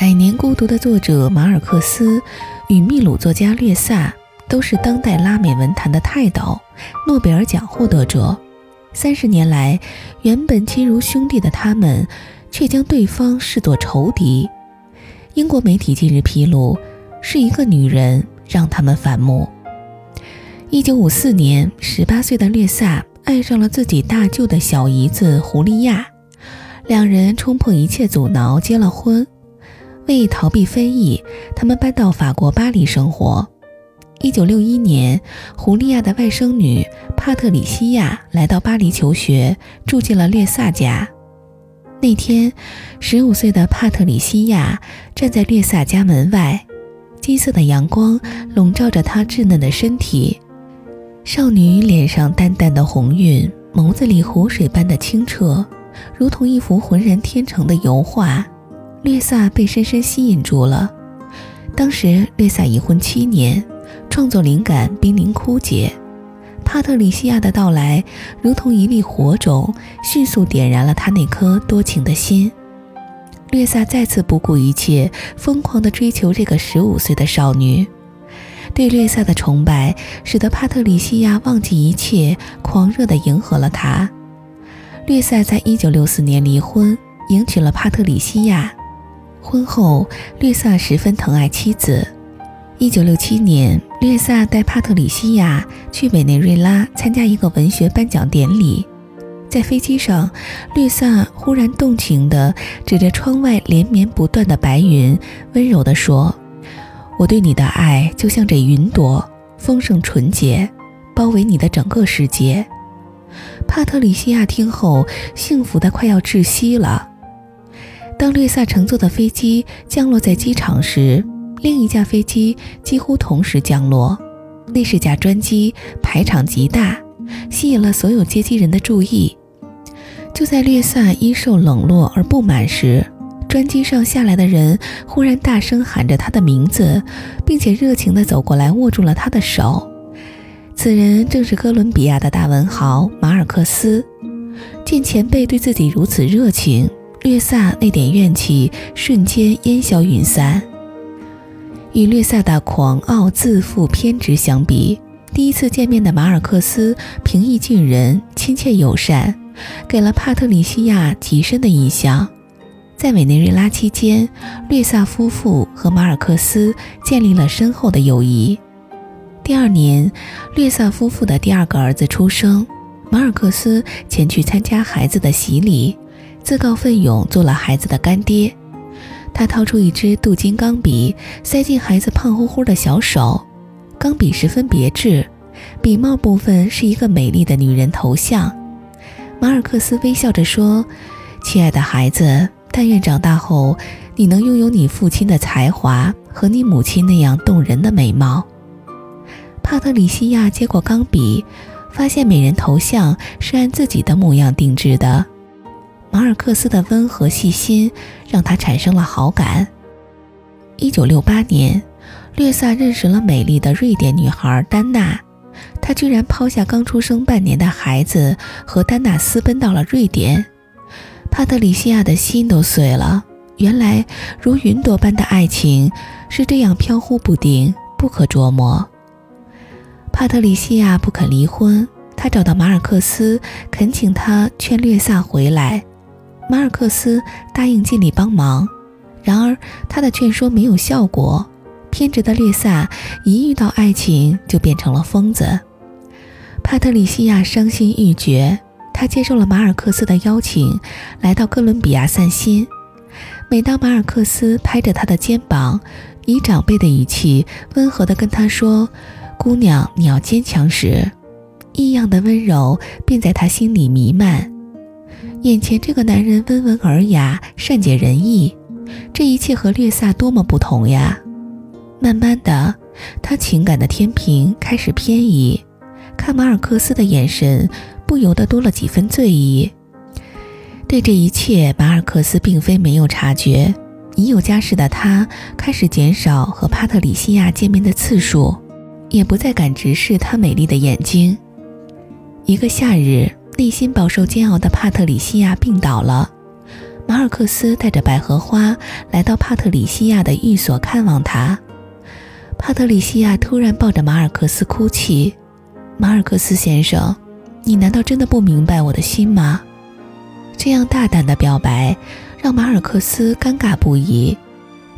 百年孤独》的作者马尔克斯与秘鲁作家略萨都是当代拉美文坛的泰斗、诺贝尔奖获得者。三十年来，原本亲如兄弟的他们，却将对方视作仇敌。英国媒体近日披露，是一个女人让他们反目。一九五四年，十八岁的略萨爱上了自己大舅的小姨子胡利亚，两人冲破一切阻挠，结了婚。为逃避非议，他们搬到法国巴黎生活。一九六一年，胡利亚的外甥女帕特里西亚来到巴黎求学，住进了略萨家。那天，十五岁的帕特里西亚站在略萨家门外，金色的阳光笼罩着她稚嫩的身体。少女脸上淡淡的红晕，眸子里湖水般的清澈，如同一幅浑然天成的油画。略萨被深深吸引住了。当时略萨已婚七年，创作灵感濒临枯竭。帕特里西亚的到来如同一粒火种，迅速点燃了他那颗多情的心。略萨再次不顾一切，疯狂地追求这个十五岁的少女。对略萨的崇拜，使得帕特里西亚忘记一切，狂热地迎合了他。略萨在一九六四年离婚，迎娶了帕特里西亚。婚后，略萨十分疼爱妻子。1967年，略萨带帕特里西亚去委内瑞拉参加一个文学颁奖典礼。在飞机上，略萨忽然动情地指着窗外连绵不断的白云，温柔地说：“我对你的爱就像这云朵，丰盛纯洁，包围你的整个世界。”帕特里西亚听后，幸福得快要窒息了。当略萨乘坐的飞机降落在机场时，另一架飞机几乎同时降落。那是架专机，排场极大，吸引了所有接机人的注意。就在略萨因受冷落而不满时，专机上下来的人忽然大声喊着他的名字，并且热情地走过来握住了他的手。此人正是哥伦比亚的大文豪马尔克斯。见前辈对自己如此热情。略萨那点怨气瞬间烟消云散。与略萨的狂傲、自负、偏执相比，第一次见面的马尔克斯平易近人、亲切友善，给了帕特里西亚极深的印象。在委内瑞拉期间，略萨夫妇和马尔克斯建立了深厚的友谊。第二年，略萨夫妇的第二个儿子出生，马尔克斯前去参加孩子的洗礼。自告奋勇做了孩子的干爹，他掏出一支镀金钢笔，塞进孩子胖乎乎的小手。钢笔十分别致，笔帽部分是一个美丽的女人头像。马尔克斯微笑着说：“亲爱的孩子，但愿长大后你能拥有你父亲的才华和你母亲那样动人的美貌。”帕特里西亚接过钢笔，发现美人头像是按自己的模样定制的。马尔克斯的温和细心让他产生了好感。一九六八年，略萨认识了美丽的瑞典女孩丹娜，他居然抛下刚出生半年的孩子，和丹娜私奔到了瑞典。帕特里西亚的心都碎了。原来，如云朵般的爱情是这样飘忽不定、不可捉摸。帕特里西亚不肯离婚，他找到马尔克斯，恳请他劝略萨回来。马尔克斯答应尽力帮忙，然而他的劝说没有效果。偏执的略萨一遇到爱情就变成了疯子。帕特里西亚伤心欲绝，他接受了马尔克斯的邀请，来到哥伦比亚散心。每当马尔克斯拍着他的肩膀，以长辈的语气温和地跟他说：“姑娘，你要坚强。”时，异样的温柔便在他心里弥漫。眼前这个男人温文尔雅、善解人意，这一切和略萨多么不同呀！慢慢的，他情感的天平开始偏移，看马尔克斯的眼神不由得多了几分醉意。对这一切，马尔克斯并非没有察觉。已有家室的他开始减少和帕特里西亚见面的次数，也不再敢直视她美丽的眼睛。一个夏日。内心饱受煎熬的帕特里西亚病倒了，马尔克斯带着百合花来到帕特里西亚的寓所看望他。帕特里西亚突然抱着马尔克斯哭泣：“马尔克斯先生，你难道真的不明白我的心吗？”这样大胆的表白让马尔克斯尴尬不已，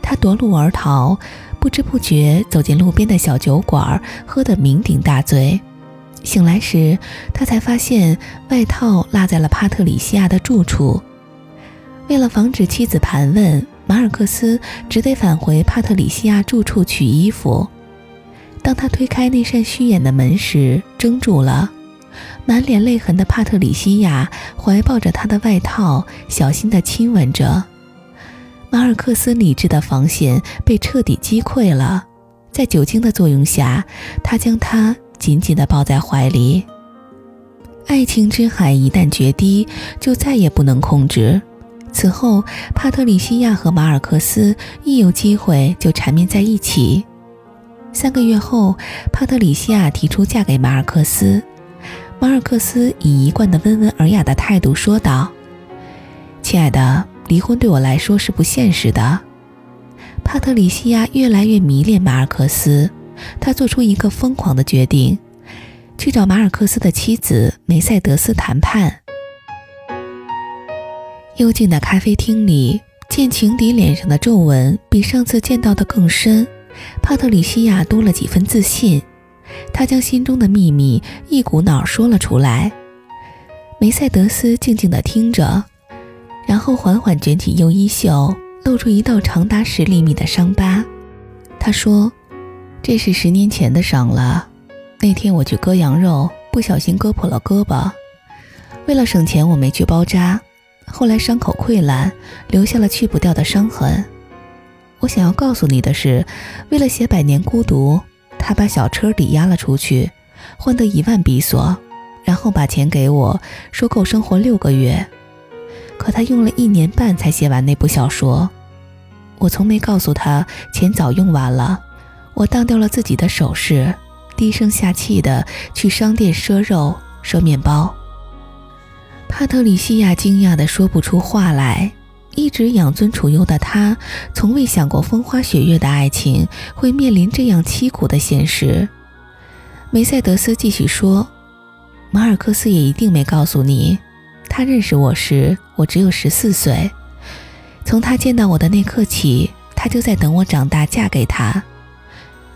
他夺路而逃，不知不觉走进路边的小酒馆，喝得酩酊大醉。醒来时，他才发现外套落在了帕特里西亚的住处。为了防止妻子盘问，马尔克斯只得返回帕特里西亚住处取衣服。当他推开那扇虚掩的门时，怔住了。满脸泪痕的帕特里西亚怀抱着他的外套，小心地亲吻着。马尔克斯理智的防线被彻底击溃了，在酒精的作用下，他将他紧紧地抱在怀里。爱情之海一旦决堤，就再也不能控制。此后，帕特里西亚和马尔克斯一有机会就缠绵在一起。三个月后，帕特里西亚提出嫁给马尔克斯。马尔克斯以一贯的温文尔雅的态度说道：“亲爱的，离婚对我来说是不现实的。”帕特里西亚越来越迷恋马尔克斯，他做出一个疯狂的决定，去找马尔克斯的妻子梅赛德斯谈判。幽静的咖啡厅里，见情敌脸上的皱纹比上次见到的更深，帕特里西亚多了几分自信。他将心中的秘密一股脑说了出来。梅赛德斯静静地听着，然后缓缓卷起右衣袖，露出一道长达十厘米的伤疤。他说：“这是十年前的伤了。那天我去割羊肉，不小心割破了胳膊。为了省钱，我没去包扎。”后来伤口溃烂，留下了去不掉的伤痕。我想要告诉你的是，为了写《百年孤独》，他把小车抵押了出去，换得一万比索，然后把钱给我，说够生活六个月。可他用了一年半才写完那部小说。我从没告诉他钱早用完了。我当掉了自己的首饰，低声下气的去商店赊肉、赊面包。帕特里西亚惊讶的说不出话来。一直养尊处优的他，从未想过风花雪月的爱情会面临这样凄苦的现实。梅赛德斯继续说：“马尔克斯也一定没告诉你，他认识我时，我只有十四岁。从他见到我的那刻起，他就在等我长大嫁给他。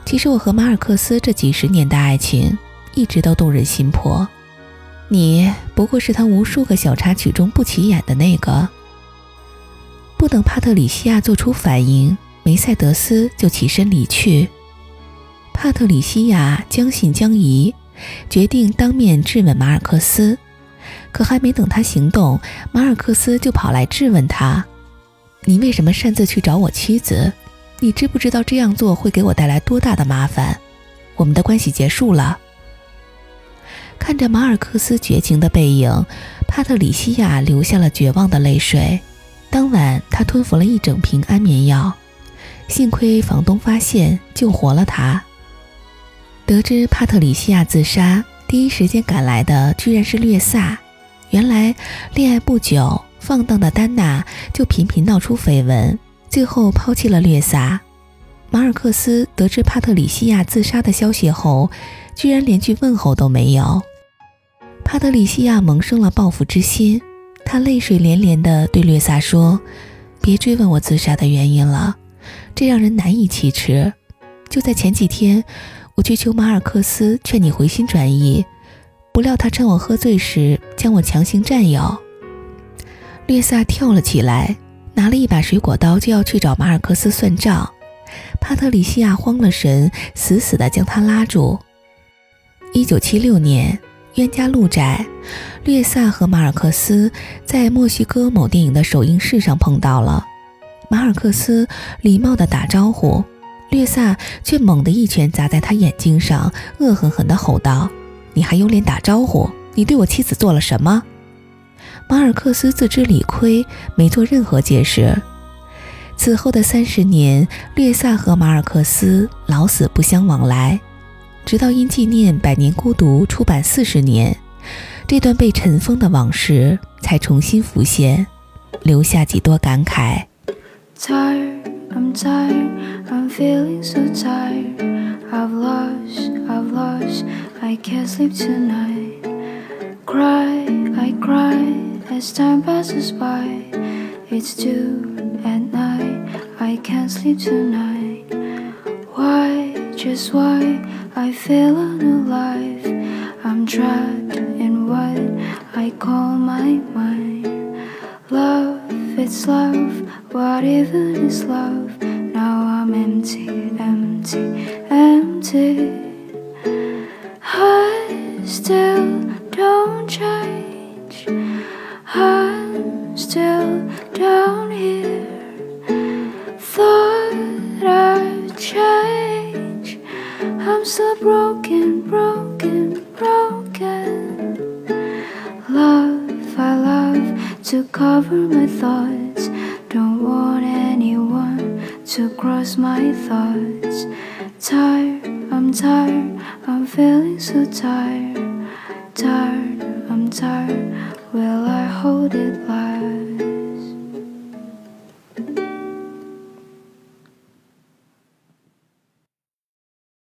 其实我和马尔克斯这几十年的爱情，一直都动人心魄。”你不过是他无数个小插曲中不起眼的那个。不等帕特里西亚做出反应，梅赛德斯就起身离去。帕特里西亚将信将疑，决定当面质问马尔克斯。可还没等他行动，马尔克斯就跑来质问他：“你为什么擅自去找我妻子？你知不知道这样做会给我带来多大的麻烦？我们的关系结束了。”看着马尔克斯绝情的背影，帕特里西亚流下了绝望的泪水。当晚，他吞服了一整瓶安眠药，幸亏房东发现，救活了他。得知帕特里西亚自杀，第一时间赶来的居然是略萨。原来，恋爱不久，放荡的丹娜就频频闹出绯闻，最后抛弃了略萨。马尔克斯得知帕特里西亚自杀的消息后，居然连句问候都没有。帕特里西亚萌生了报复之心，他泪水连连地对略萨说：“别追问我自杀的原因了，这让人难以启齿。就在前几天，我去求马尔克斯劝你回心转意，不料他趁我喝醉时将我强行占有。”略萨跳了起来，拿了一把水果刀就要去找马尔克斯算账。帕特里西亚慌了神，死死地将他拉住。一九七六年。冤家路窄，略萨和马尔克斯在墨西哥某电影的首映式上碰到了。马尔克斯礼貌地打招呼，略萨却猛地一拳砸在他眼睛上，恶狠狠地吼道：“你还有脸打招呼？你对我妻子做了什么？”马尔克斯自知理亏，没做任何解释。此后的三十年，略萨和马尔克斯老死不相往来。直到因纪念《百年孤独》出版四十年，这段被尘封的往事才重新浮现。留下几多感慨。Tired, I'm tired, I'm feeling so tired. I've lost, I've lost, I can't sleep tonight. Cry, I cry as time passes by. It's two at night, I can't sleep tonight. Why, just why, I feel unalive. I'm trapped in what I call my mind. Love, it's love, what even is love? Now I'm empty, empty, empty. To cross my thoughts. Tired, I'm tired, I'm feeling so tired. Tired, I'm tired, will I hold it like